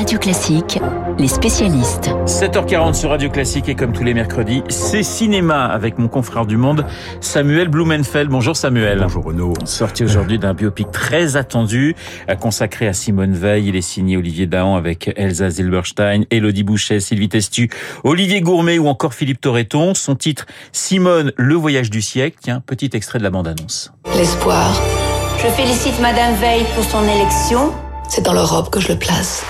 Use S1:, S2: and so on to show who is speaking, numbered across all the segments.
S1: Radio Classique, les spécialistes.
S2: 7h40 sur Radio Classique et comme tous les mercredis, c'est cinéma avec mon confrère du monde, Samuel Blumenfeld. Bonjour Samuel.
S3: Bonjour Renaud.
S2: Sorti aujourd'hui d'un biopic très attendu, consacré à Simone Veil. Il est signé Olivier Dahan avec Elsa Zilberstein, Elodie Bouchet, Sylvie Testu, Olivier Gourmet ou encore Philippe Torreton. Son titre, Simone, le voyage du siècle. Tiens, petit extrait de la bande-annonce.
S4: L'espoir,
S5: Je félicite Madame Veil pour son élection.
S4: c'est dans l'Europe que je le place.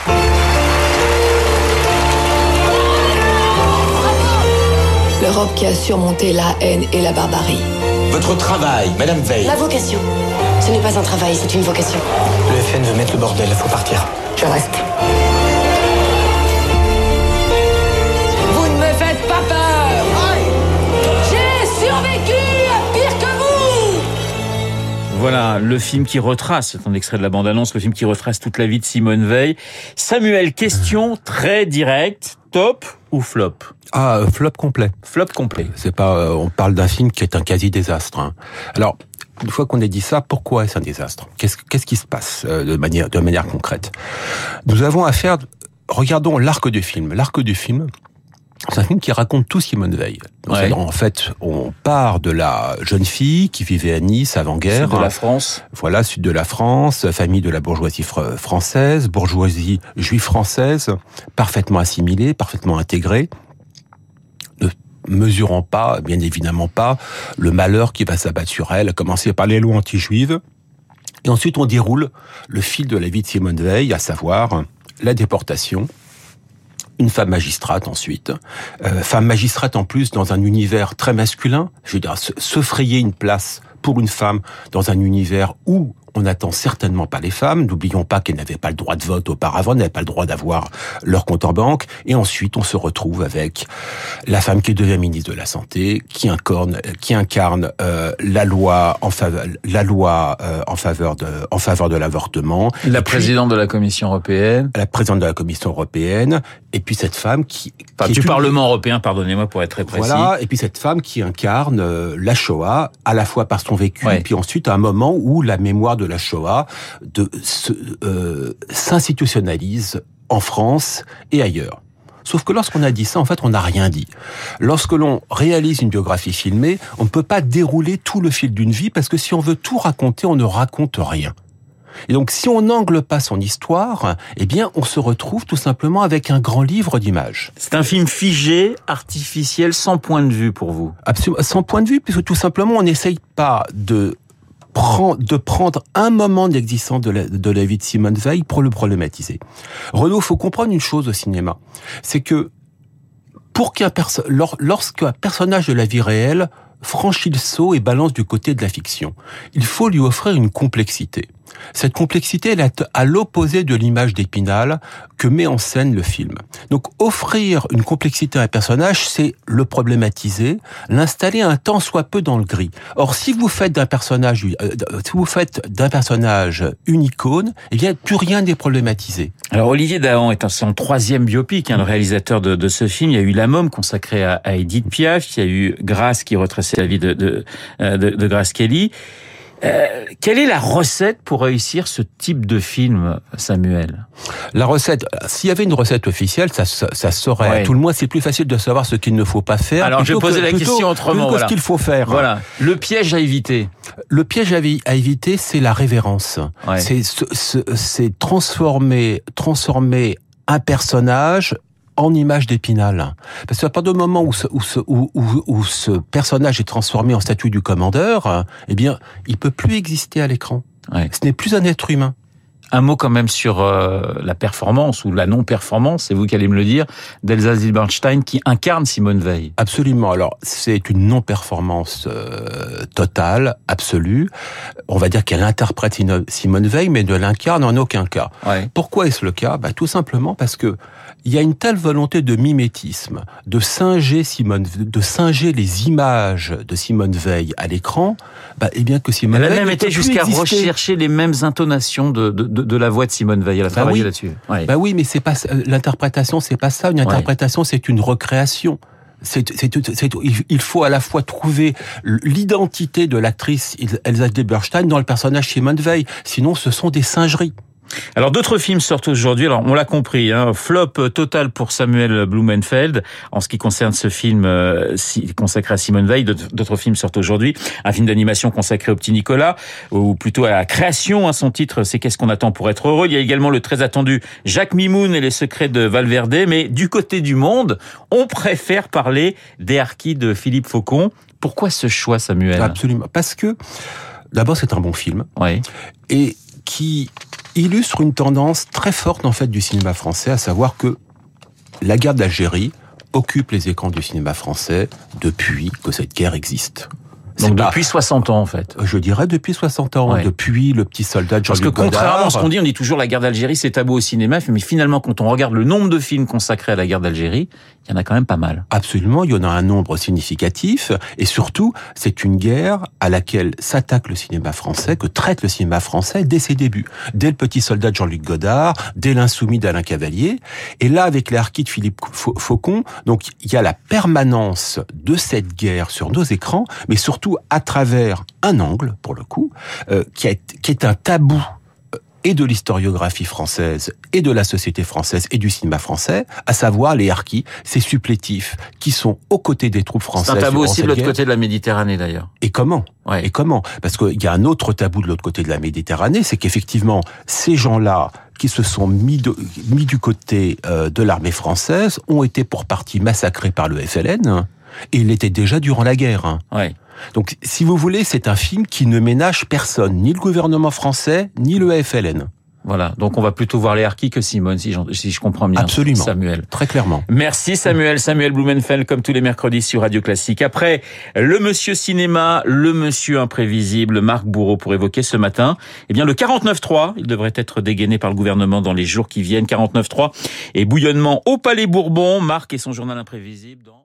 S4: L'Europe qui a surmonté la haine et la barbarie.
S6: Votre travail, Madame Veil.
S7: Ma vocation. Ce n'est pas un travail, c'est une vocation.
S6: Le FN veut mettre le bordel, faut partir.
S4: Je reste.
S7: Vous ne me faites pas peur J'ai survécu à pire que vous
S2: Voilà, le film qui retrace, c'est un extrait de la bande-annonce, le film qui retrace toute la vie de Simone Veil. Samuel, question très directe, top ou flop
S3: Ah, euh, flop complet.
S2: Flop complet.
S3: C'est pas. euh, on parle d'un film qui est un quasi désastre. hein. Alors, une fois qu'on a dit ça, pourquoi est-ce un désastre? Qu'est-ce qu'est-ce qui se passe euh, de manière de manière concrète? Nous avons affaire. Regardons l'arc du film. L'arc du film. C'est un film qui raconte tout Simone Veil. Donc,
S2: Ouais.
S3: En fait, on part de la jeune fille qui vivait à Nice avant-guerre.
S2: Sud de la France.
S3: Voilà, sud de la France, famille de la bourgeoisie fr- française, bourgeoisie juive française, parfaitement assimilée, parfaitement intégrée, ne mesurant pas, bien évidemment pas, le malheur qui va s'abattre sur elle, à commencer par les lois anti-juives. Et ensuite, on déroule le fil de la vie de Simone Veil, à savoir la déportation, une femme magistrate ensuite, euh, femme magistrate en plus dans un univers très masculin, je veux dire, se, se frayer une place pour une femme dans un univers où on n'attend certainement pas les femmes. N'oublions pas qu'elles n'avaient pas le droit de vote auparavant, n'avaient pas le droit d'avoir leur compte en banque. Et ensuite, on se retrouve avec la femme qui devient ministre de la Santé, qui incarne, qui incarne euh, la loi en faveur, la loi euh, en faveur de, en faveur de l'avortement.
S2: La
S3: Et puis,
S2: présidente de la Commission européenne.
S3: la présidente de la Commission européenne, et puis cette femme qui,
S2: Enfin,
S3: qui est
S2: du
S3: une-
S2: Parlement européen, pardonnez-moi pour être très précis.
S3: voilà, et puis cette femme qui incarne euh, la Shoah, à la fois par son vécu,
S2: Ouais.
S3: puis ensuite à un moment où la mémoire de la Shoah euh, s'institutionnalise en France et ailleurs. Sauf que lorsqu'on a dit ça, en fait, on n'a rien dit. Lorsque l'on réalise une biographie filmée, on ne peut pas dérouler tout le fil d'une vie parce que si on veut tout raconter, on ne raconte rien. Et donc, si on n'angle pas son histoire, eh bien, on se retrouve tout simplement avec un grand livre d'images.
S2: C'est un film figé, artificiel, sans point de vue pour vous?
S3: Absolument, sans point de vue, puisque tout simplement, on n'essaye pas de de prendre un moment de l'existence de de la vie de Simone Veil pour le problématiser. Renaud, faut comprendre une chose au cinéma, c'est que pour qu'un lorsqu'un personnage de la vie réelle franchit le saut et balance du côté de la fiction, il faut lui offrir une complexité. Cette complexité, elle est à l'opposé de l'image d'Épinal que met en scène le film. Donc, offrir une complexité à un personnage, c'est le problématiser, l'installer un tant soit peu dans le gris. Or, si vous faites d'un personnage, euh, si vous faites d'un personnage une icône, eh bien, plus rien n'est problématisé.
S2: Alors Olivier Dahan est en son troisième biopic, hein, le réalisateur de, de ce film. Il y a eu La Môme consacré à, à Edith Piaf, il y a eu Grace qui retraçait la vie de, de, euh, de, de Grace Kelly. Euh, quelle est la recette pour réussir ce type de film, Samuel?
S3: La recette, s'il y avait une recette officielle, ça, ça, ça serait.
S2: Ouais.
S3: Tout le moins, c'est plus facile de savoir ce qu'il ne faut pas faire.
S2: Alors, je vais poser
S3: que-
S2: la
S3: plutôt-
S2: question autrement, voilà.
S3: ce qu'il faut faire.
S2: Voilà, le piège à éviter.
S3: Le piège à, vi- à éviter, c'est la révérence.
S2: Ouais.
S3: C'est ce- ce- c'est transformer, transformer un personnage en image d'épinal. Parce qu'à partir du moment où ce, où, ce, où, où- où ce personnage est transformé en statue du commandeur, eh bien, il peut plus exister à l'écran.
S2: Ouais.
S3: Ce n'est plus un être humain.
S2: Un mot quand même sur euh, la performance ou la non-performance, c'est vous qui allez me le dire, d'Elsa Zilberstein qui incarne Simone Veil.
S3: Absolument. Alors, c'est une non-performance euh, totale, absolue. On va dire qu'elle interprète Simone Veil, mais ne l'incarne en aucun cas.
S2: Ouais.
S3: Pourquoi est-ce le cas? Bah, Tout simplement parce que il y a une telle volonté de mimétisme, de singer Simone, de singer les images de Simone Veil à l'écran, bah, eh bien que Simone
S2: Elle a
S3: Veil
S2: même
S3: ne
S2: été jusqu'à rechercher les mêmes intonations de, de, de, de la voix de Simone Veil. Elle a
S3: Bah
S2: travaillé
S3: oui.
S2: là-dessus. Ouais.
S3: Bah oui, mais c'est pas ça- l'interprétation, c'est pas ça. Une interprétation, c'est une recréation. C'est, c'est, c'est il faut à la fois trouver l'identité de l'actrice Elsa Deberstein dans le personnage Simone Veil. Sinon, ce sont des singeries.
S2: Alors d'autres films sortent aujourd'hui. Alors on l'a compris, hein, flop total pour Samuel Blumenfeld en ce qui concerne ce film euh, consacré à Simone Veil. D'autres films sortent aujourd'hui. Un film d'animation consacré au petit Nicolas, ou plutôt à la création. Hein, son titre, c'est Qu'est-ce qu'on attend pour être heureux. Il y a également le très attendu Jacques Mimoun et les secrets de Valverde. Mais du côté du monde, on préfère parler des Harkis de Philippe Faucon. Pourquoi ce choix, Samuel?
S3: Absolument, parce que d'abord c'est un bon film.
S2: Oui.
S3: Et qui illustre une tendance très forte en fait du cinéma français, à savoir que la guerre d'Algérie occupe les écrans du cinéma français depuis que cette guerre existe.
S2: Donc depuis 60 ans en fait.
S3: Je dirais depuis 60 ans, depuis le petit soldat de
S2: Parce que contrairement à ce qu'on dit, on dit toujours la guerre d'Algérie c'est tabou au cinéma, mais finalement quand on regarde le nombre de films consacrés à la guerre d'Algérie, il y en a quand même pas mal.
S3: Absolument, il y en a un nombre significatif et surtout c'est une guerre à laquelle s'attaque le cinéma français, que traite le cinéma français dès ses débuts. Dès le petit soldat de Jean-Luc Godard, dès l'insoumis d'Alain Cavalier. Et là avec les de Philippe Faucon, donc il y a la permanence de cette guerre sur nos écrans, mais surtout à travers un angle, pour le coup, euh, qui, est un tabou euh, et de l'historiographie française et de la société française et du cinéma français, à savoir les harkis, ces supplétifs qui sont aux côtés des troupes françaises.
S2: C'est un tabou aussi de l'autre côté de la Méditerranée d'ailleurs.
S3: Et comment Et comment Parce qu'il y a un autre tabou de l'autre côté de la Méditerranée, c'est qu'effectivement ces gens-là qui se sont mis, mis du côté euh, de l'armée française ont été pour partie massacrés par le FLN et il était déjà durant la guerre. Hein.
S2: Ouais.
S3: Donc, si vous voulez, c'est un film qui ne ménage personne, ni le gouvernement français, ni le FLN.
S2: Voilà, donc on va plutôt voir les harkis que Simone, si, si, je comprends bien.
S3: Absolument.
S2: Samuel.
S3: Très clairement.
S2: Merci Samuel. Samuel Blumenfeld, comme tous les mercredis sur Radio Classique. Après, le monsieur cinéma, le monsieur imprévisible, Marc Bourreau, pour évoquer ce matin, eh bien, le 49-3, il devrait être dégainé par le gouvernement dans les jours qui viennent. 49-3 et bouillonnement au Palais Bourbon. Marc et son journal imprévisible dans...